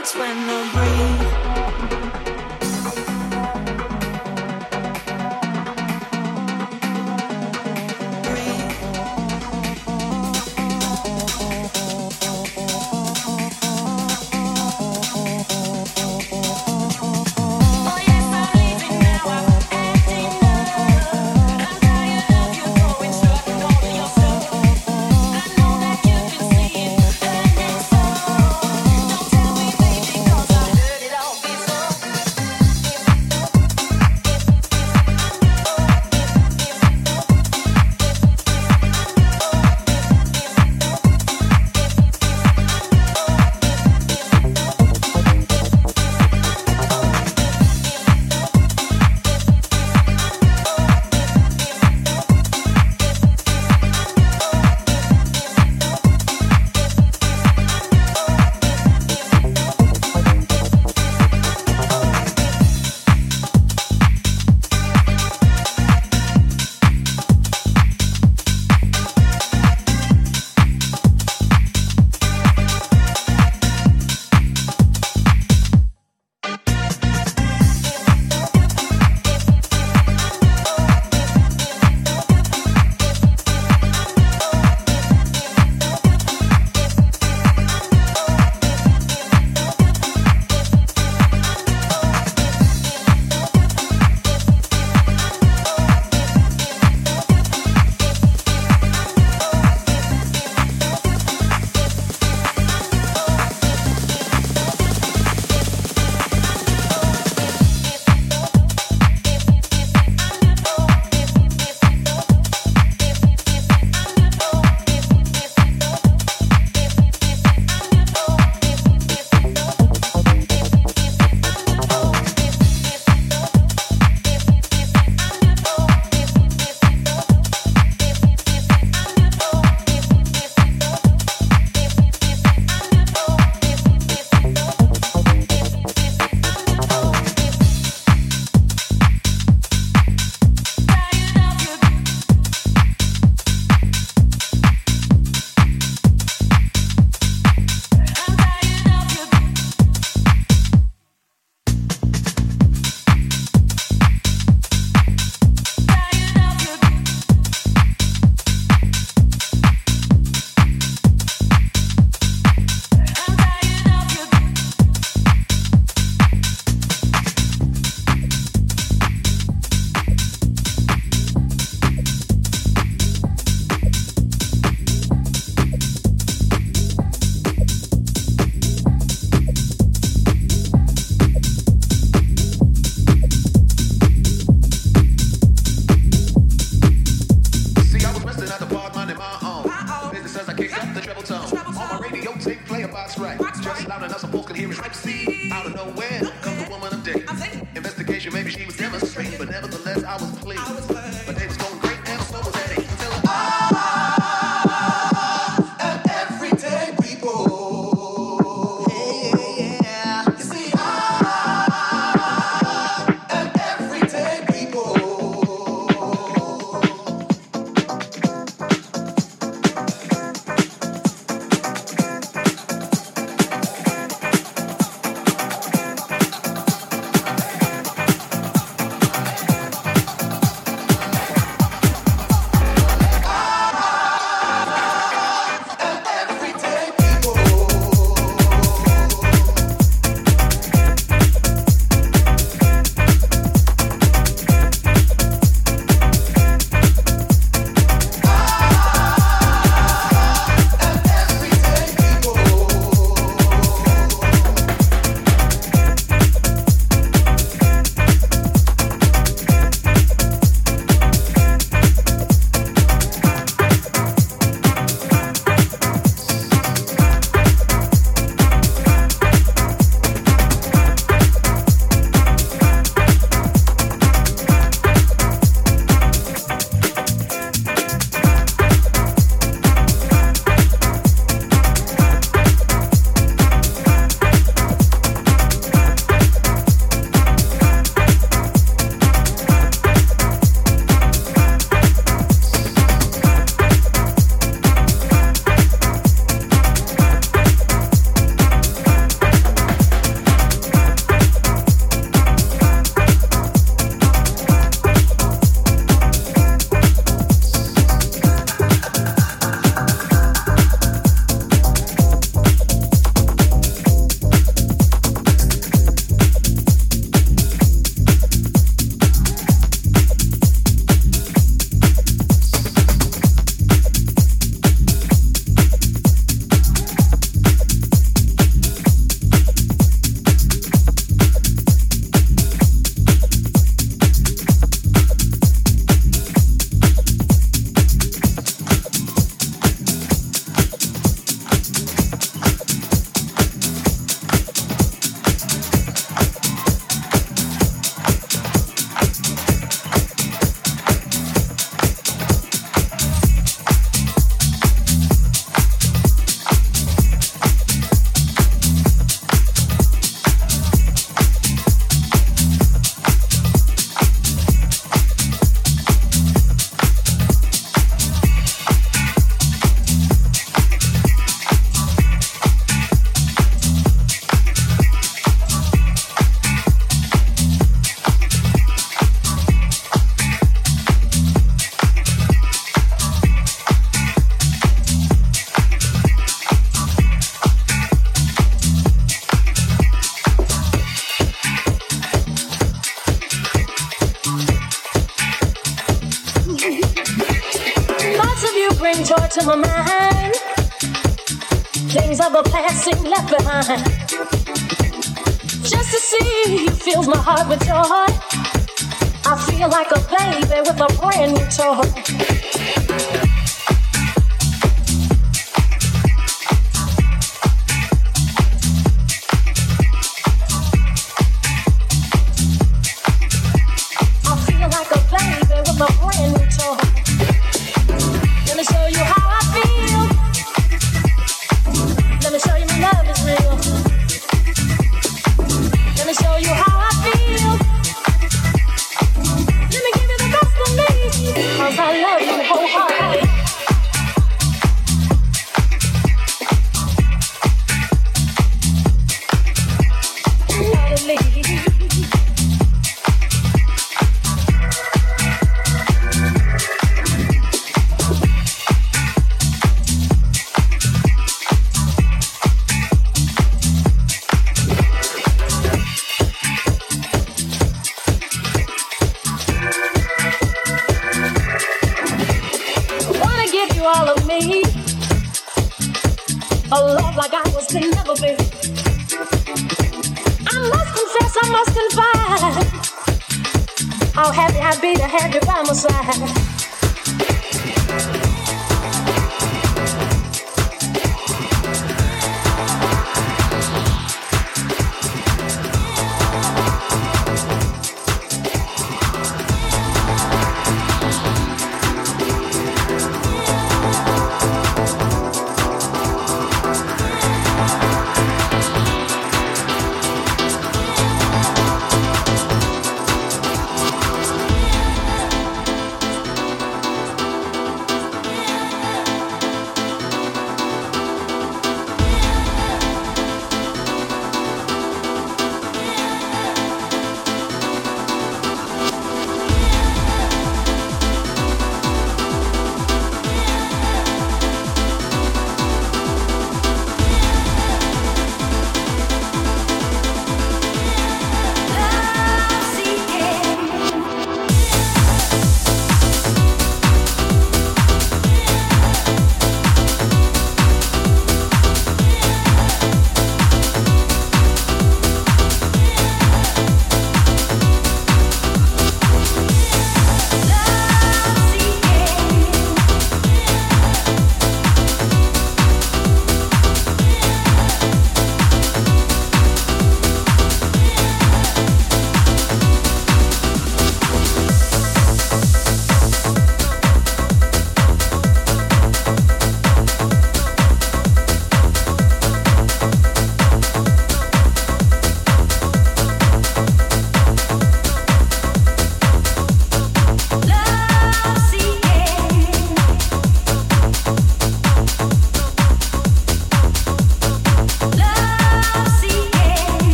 hurts when the breeze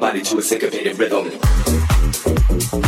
body to a syncopated rhythm.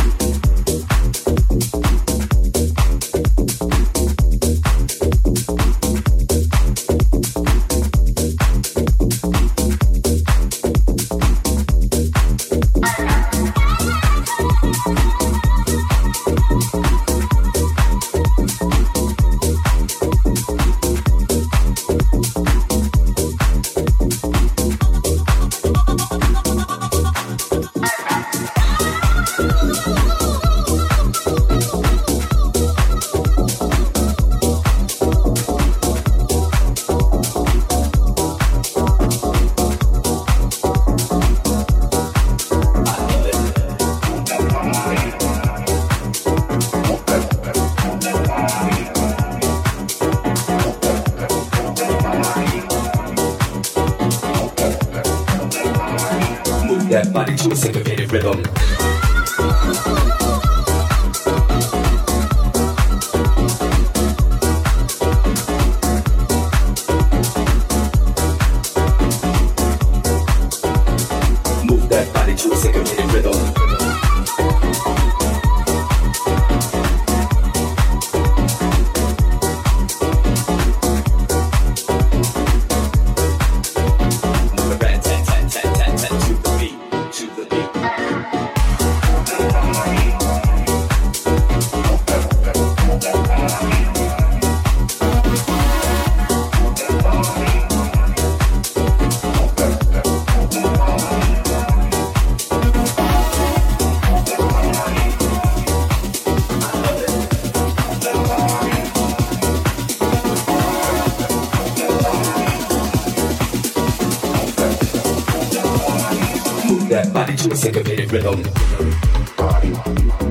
Body to a syncopated rhythm. Oliver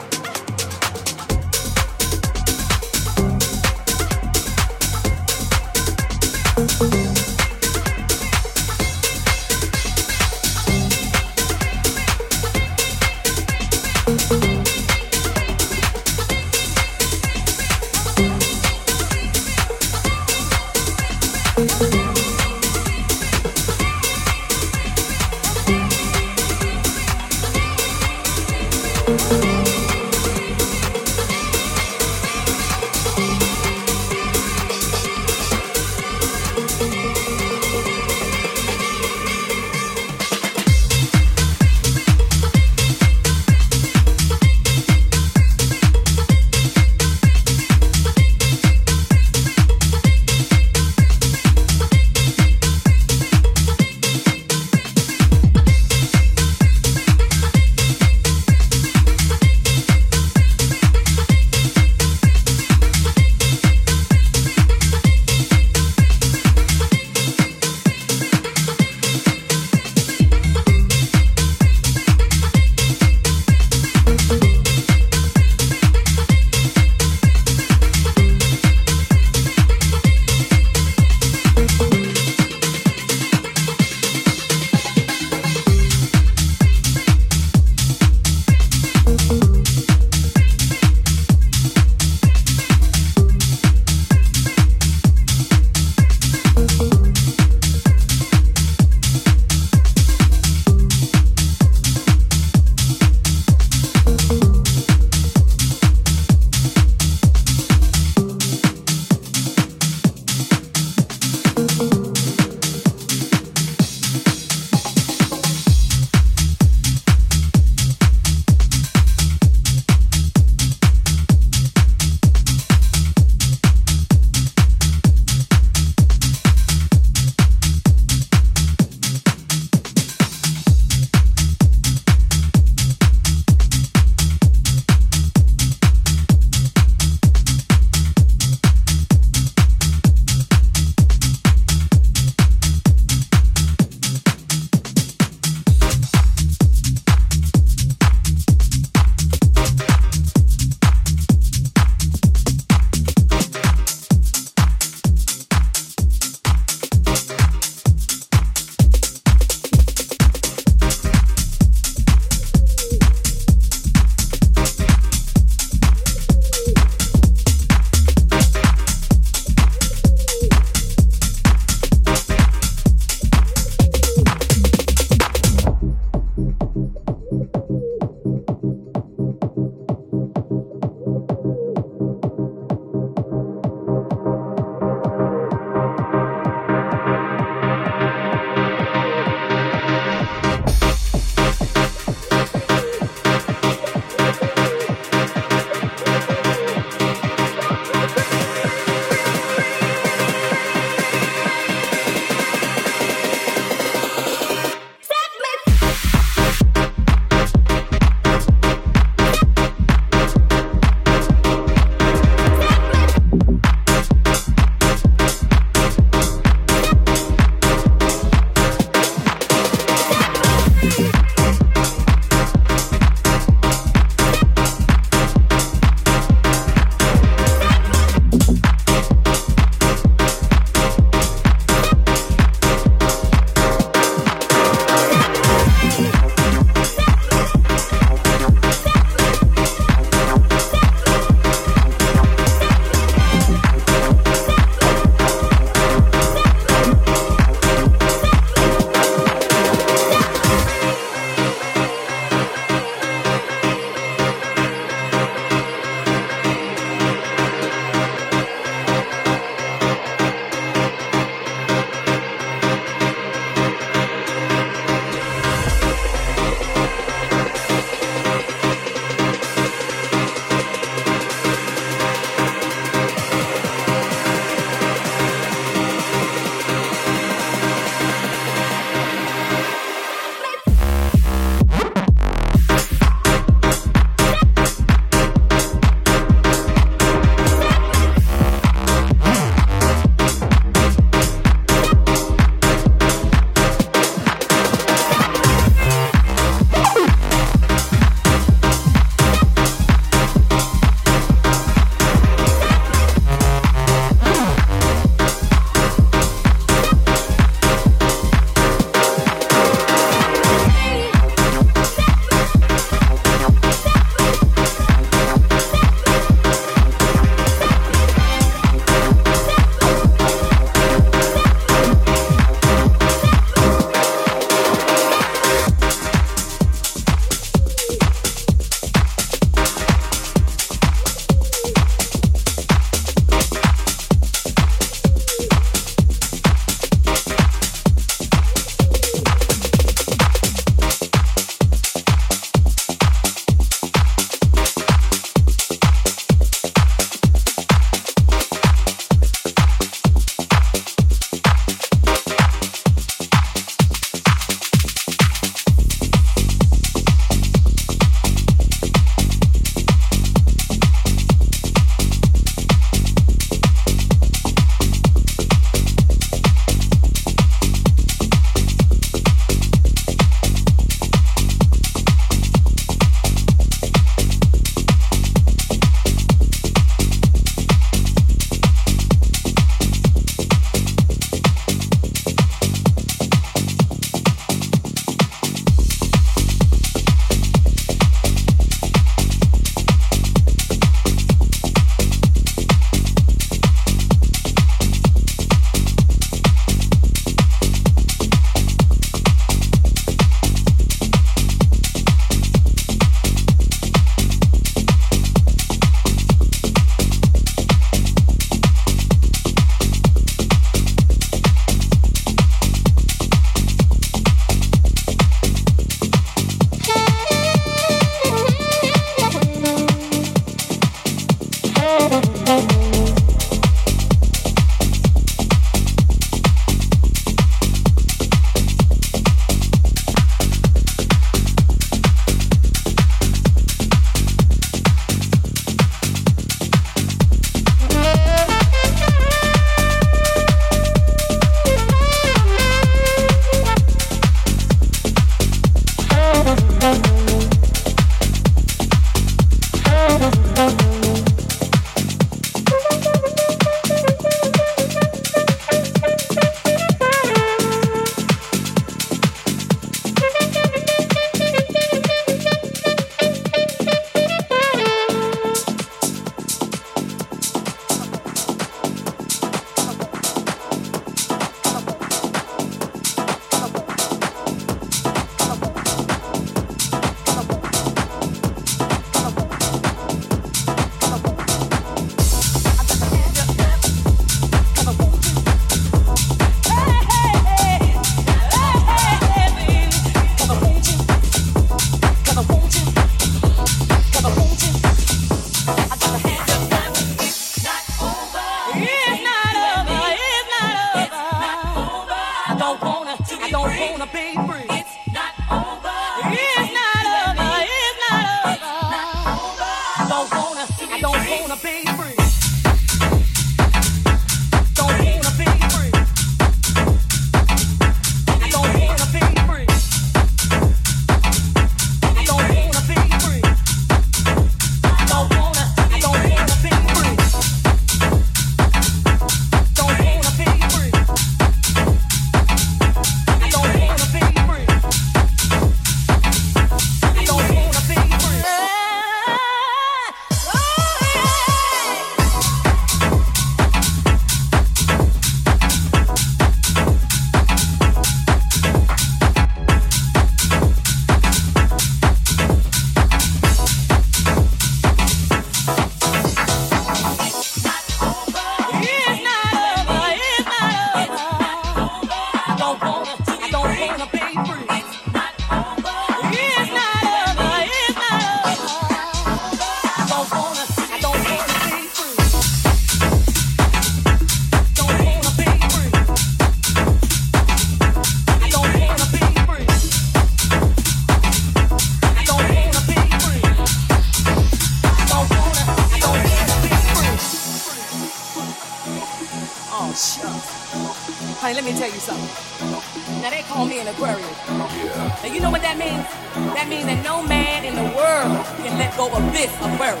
tell you something. Now they call me an Aquarius. Now you know what that means? That means that no man in the world can let go of this Aquarius.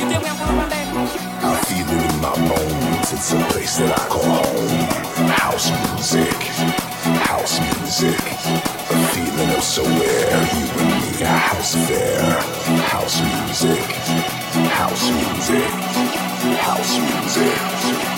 You dig where I'm coming from, baby? I feel it in my bones. It's a place that I call home. House music, house music. A feeling of somewhere. You and me, a house affair. House music, house music, house music. House music,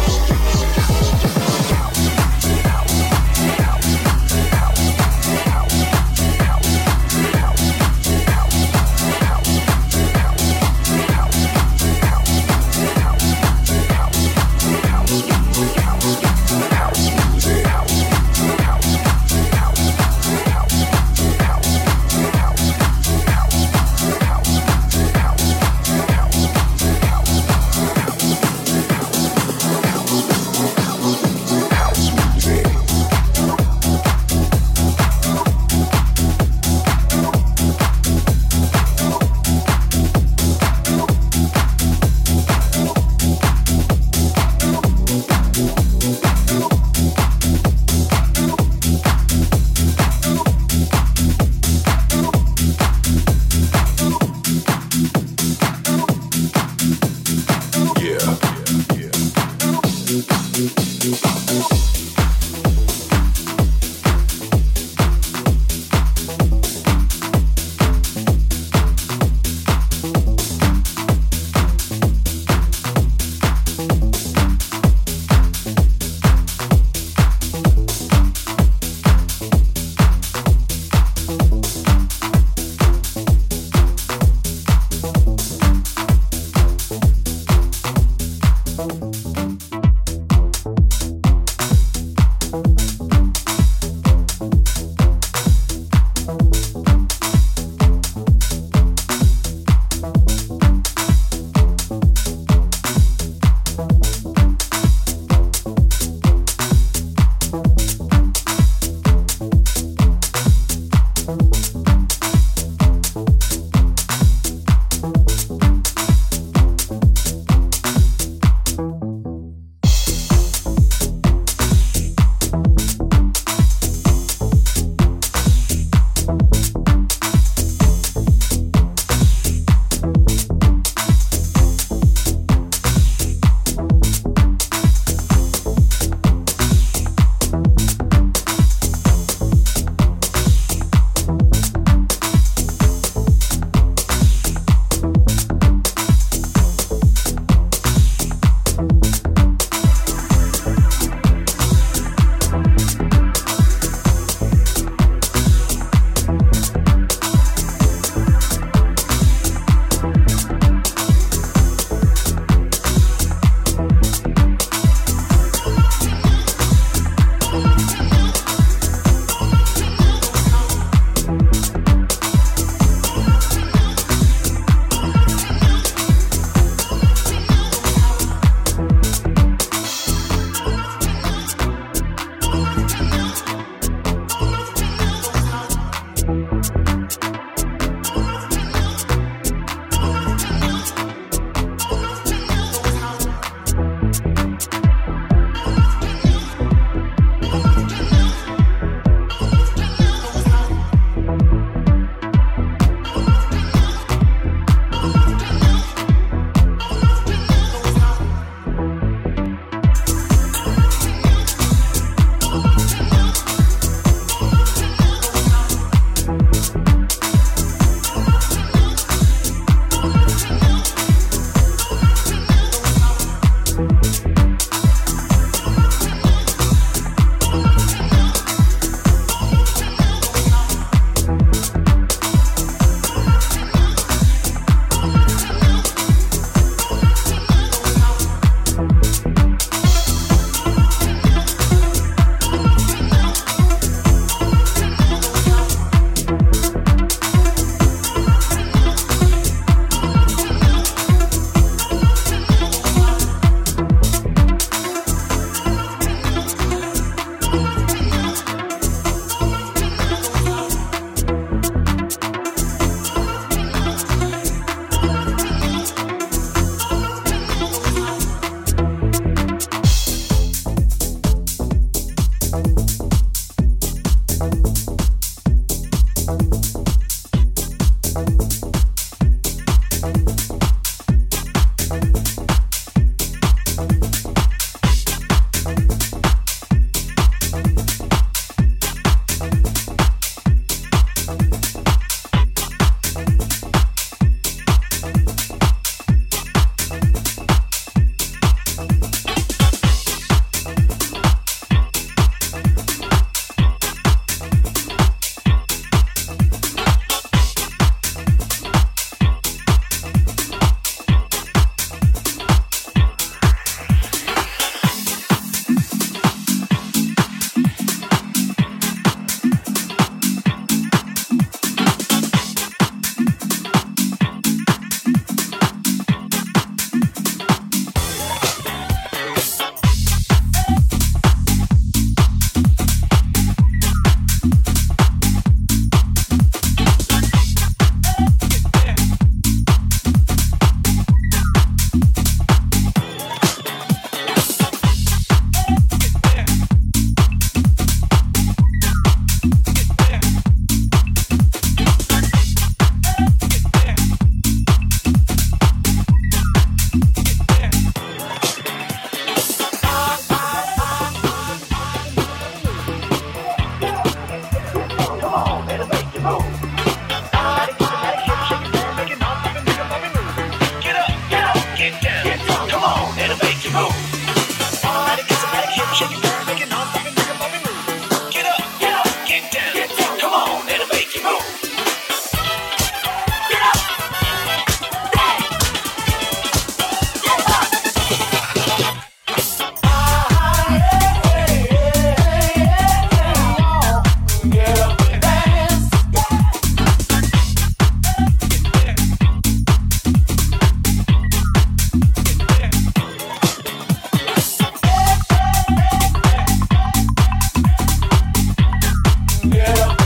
Yeah.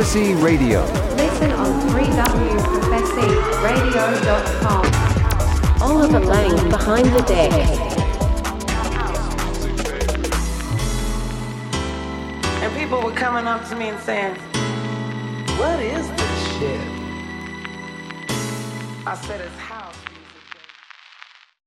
Prophecy Radio. Listen on 3wprophecyradio.com. Oliver Lang behind the deck. And people were coming up to me and saying,